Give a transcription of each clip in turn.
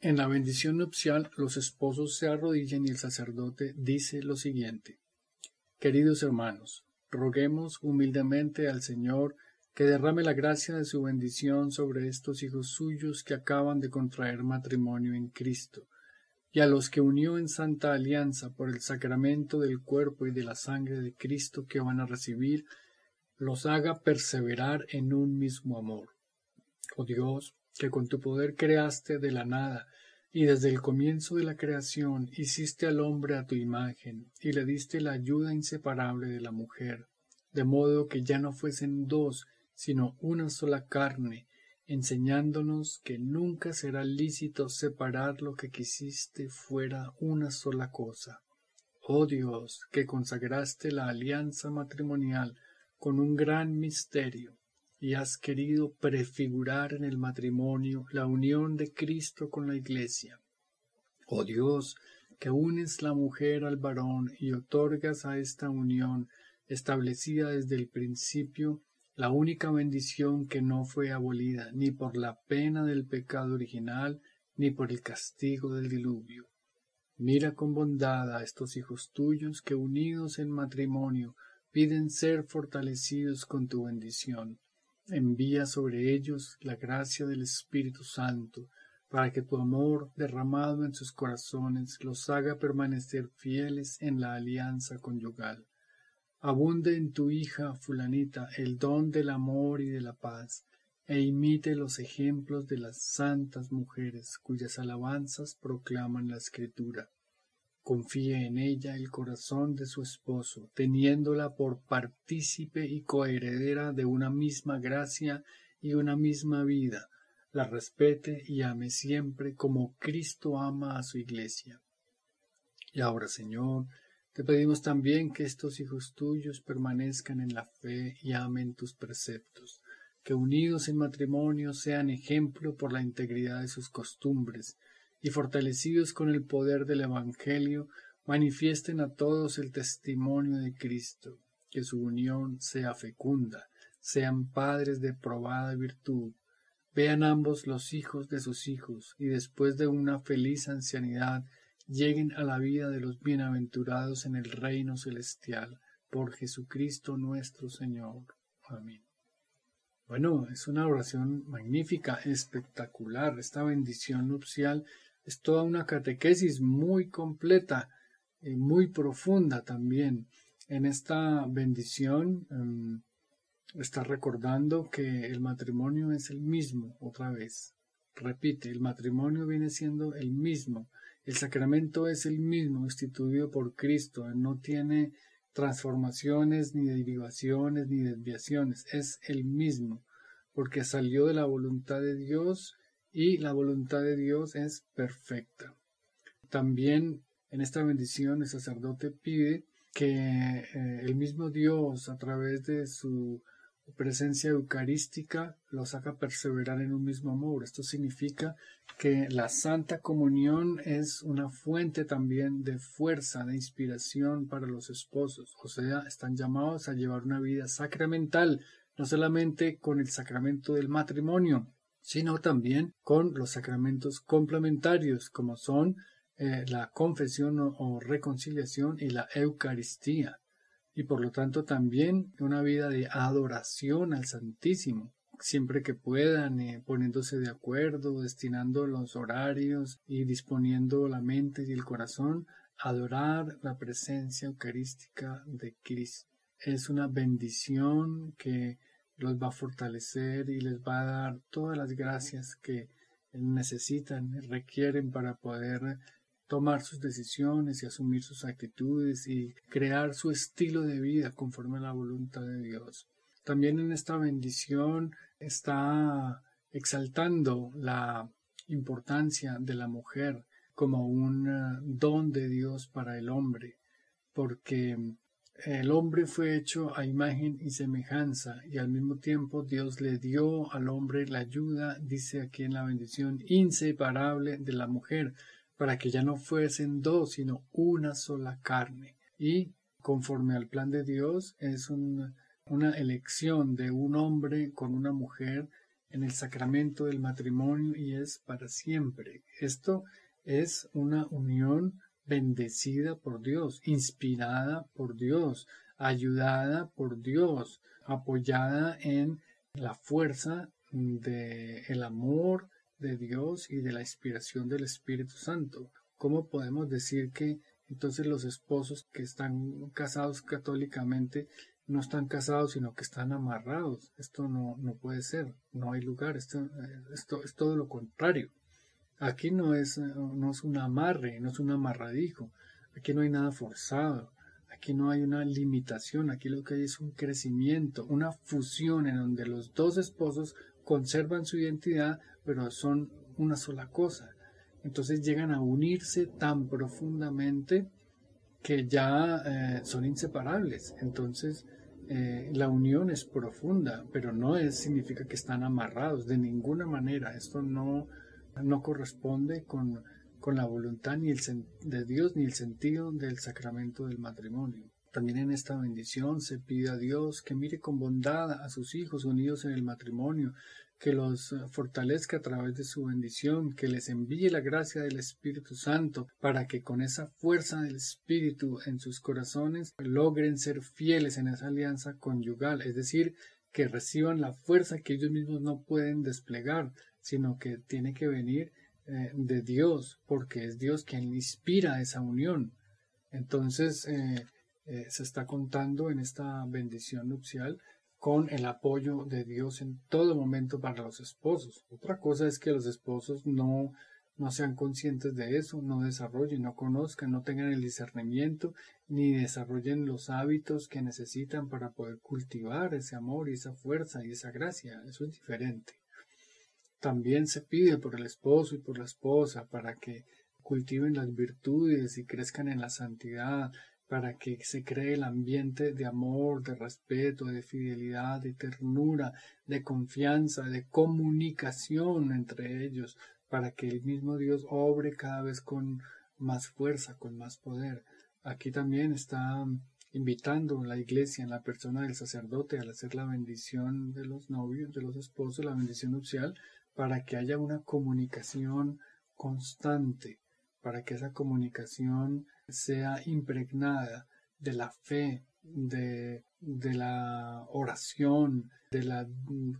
En la bendición nupcial, los esposos se arrodillan y el sacerdote dice lo siguiente. Queridos hermanos, roguemos humildemente al Señor que derrame la gracia de su bendición sobre estos hijos suyos que acaban de contraer matrimonio en Cristo, y a los que unió en santa alianza por el sacramento del cuerpo y de la sangre de Cristo que van a recibir, los haga perseverar en un mismo amor. Oh Dios, que con tu poder creaste de la nada, y desde el comienzo de la creación hiciste al hombre a tu imagen, y le diste la ayuda inseparable de la mujer, de modo que ya no fuesen dos, sino una sola carne, enseñándonos que nunca será lícito separar lo que quisiste fuera una sola cosa. Oh Dios, que consagraste la alianza matrimonial con un gran misterio, y has querido prefigurar en el matrimonio la unión de Cristo con la Iglesia. Oh Dios, que unes la mujer al varón y otorgas a esta unión, establecida desde el principio, la única bendición que no fue abolida ni por la pena del pecado original ni por el castigo del diluvio. Mira con bondad a estos hijos tuyos que unidos en matrimonio piden ser fortalecidos con tu bendición envía sobre ellos la gracia del Espíritu Santo, para que tu amor derramado en sus corazones los haga permanecer fieles en la alianza conyugal. Abunde en tu hija fulanita el don del amor y de la paz, e imite los ejemplos de las santas mujeres cuyas alabanzas proclaman la Escritura confíe en ella el corazón de su esposo, teniéndola por partícipe y coheredera de una misma gracia y una misma vida, la respete y ame siempre como Cristo ama a su iglesia. Y ahora, Señor, te pedimos también que estos hijos tuyos permanezcan en la fe y amen tus preceptos, que unidos en matrimonio sean ejemplo por la integridad de sus costumbres, y fortalecidos con el poder del Evangelio, manifiesten a todos el testimonio de Cristo, que su unión sea fecunda, sean padres de probada virtud, vean ambos los hijos de sus hijos, y después de una feliz ancianidad lleguen a la vida de los bienaventurados en el reino celestial, por Jesucristo nuestro Señor. Amén. Bueno, es una oración magnífica, espectacular, esta bendición nupcial es toda una catequesis muy completa y muy profunda también. En esta bendición em, está recordando que el matrimonio es el mismo otra vez. Repite, el matrimonio viene siendo el mismo. El sacramento es el mismo, instituido por Cristo. No tiene transformaciones, ni derivaciones, ni desviaciones. Es el mismo, porque salió de la voluntad de Dios y la voluntad de Dios es perfecta. También en esta bendición el sacerdote pide que eh, el mismo Dios a través de su presencia eucarística los haga perseverar en un mismo amor. Esto significa que la Santa Comunión es una fuente también de fuerza, de inspiración para los esposos. O sea, están llamados a llevar una vida sacramental, no solamente con el sacramento del matrimonio, sino también con los sacramentos complementarios como son eh, la confesión o, reconciliación y la Eucaristía, y por lo tanto también una vida de adoración al Santísimo, siempre que puedan, eh, poniéndose de acuerdo, destinando los horarios y disponiendo la mente y el corazón, adorar la presencia eucarística de Cristo. Es una bendición que los va a fortalecer y les va a dar todas las gracias que necesitan, requieren para poder tomar sus decisiones y asumir sus actitudes y crear su estilo de vida conforme a la voluntad de Dios. También en esta bendición está exaltando la importancia de la mujer como un eh, don de Dios para el hombre, porque el hombre fue hecho a imagen y semejanza y al mismo tiempo Dios le dio al hombre la ayuda, dice aquí en la bendición, inseparable de la mujer, para que ya no fuesen dos, sino una sola carne. Y conforme al plan de Dios es una elección de un hombre con una mujer en el sacramento del matrimonio y es para siempre. Esto es una unión bendecida por Dios, inspirada por Dios, ayudada por Dios, apoyada en la fuerza del el amor de Dios y de la inspiración del Espíritu Santo. ¿Cómo podemos decir que entonces los esposos que están casados católicamente no están casados, sino que están amarrados? Esto no, no puede ser, no hay lugar, esto, esto es todo lo contrario. Aquí no es, no es un amarre, no es un amarradijo, aquí no hay nada forzado, aquí no hay una limitación, aquí lo que hay es un crecimiento, una fusión en donde los dos esposos conservan su identidad, pero son una sola cosa. Entonces llegan a unirse tan profundamente que ya eh, son inseparables. Entonces eh, la unión es profunda, pero no es, significa que están amarrados de ninguna manera. Esto no, no corresponde con, con la voluntad ni el de Dios ni el sentido del sacramento del matrimonio. También en esta bendición se pide a Dios que mire con bondad a sus hijos unidos en el matrimonio, que los fortalezca a través de su bendición, que les envíe la gracia del Espíritu Santo para que con esa fuerza del Espíritu en sus corazones logren ser fieles en esa alianza conyugal, es decir, que reciban la fuerza que ellos mismos no pueden desplegar, sino que tiene que venir eh, de Dios, porque es Dios quien inspira esa unión. Entonces, eh, eh, se está contando en esta bendición nupcial con el apoyo de Dios en todo momento para los esposos. Otra cosa es que los esposos no, no sean conscientes de eso, no desarrollen, no conozcan, no tengan el discernimiento, ni desarrollen los hábitos que necesitan para poder cultivar ese amor y esa fuerza y esa gracia. Eso es diferente. También se pide por el esposo y por la esposa para que cultiven las virtudes y crezcan en la santidad, para que se cree el ambiente de amor, de respeto, de fidelidad, de ternura, de confianza, de comunicación entre ellos, para que el mismo Dios obre cada vez con más fuerza, con más poder. Aquí también está invitando la iglesia en la persona del sacerdote al hacer la bendición de los novios, de los esposos, la bendición nupcial, para que haya una comunicación constante, para que esa comunicación sea impregnada de la fe, de, de la oración, de la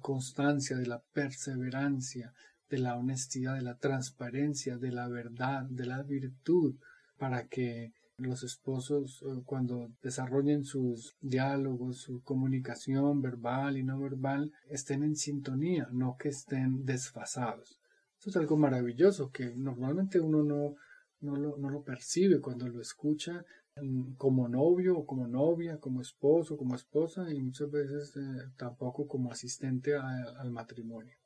constancia, de la perseverancia, de la honestidad, de la transparencia, de la verdad, de la virtud, para que los esposos eh, cuando desarrollen sus diálogos, su comunicación verbal y no verbal, estén en sintonía, no que estén desfasados. Eso es algo maravilloso que normalmente uno no, no, lo, percibe cuando lo escucha mm, como novio o como novia, como esposo, como esposa y muchas veces eh, tampoco como asistente al matrimonio.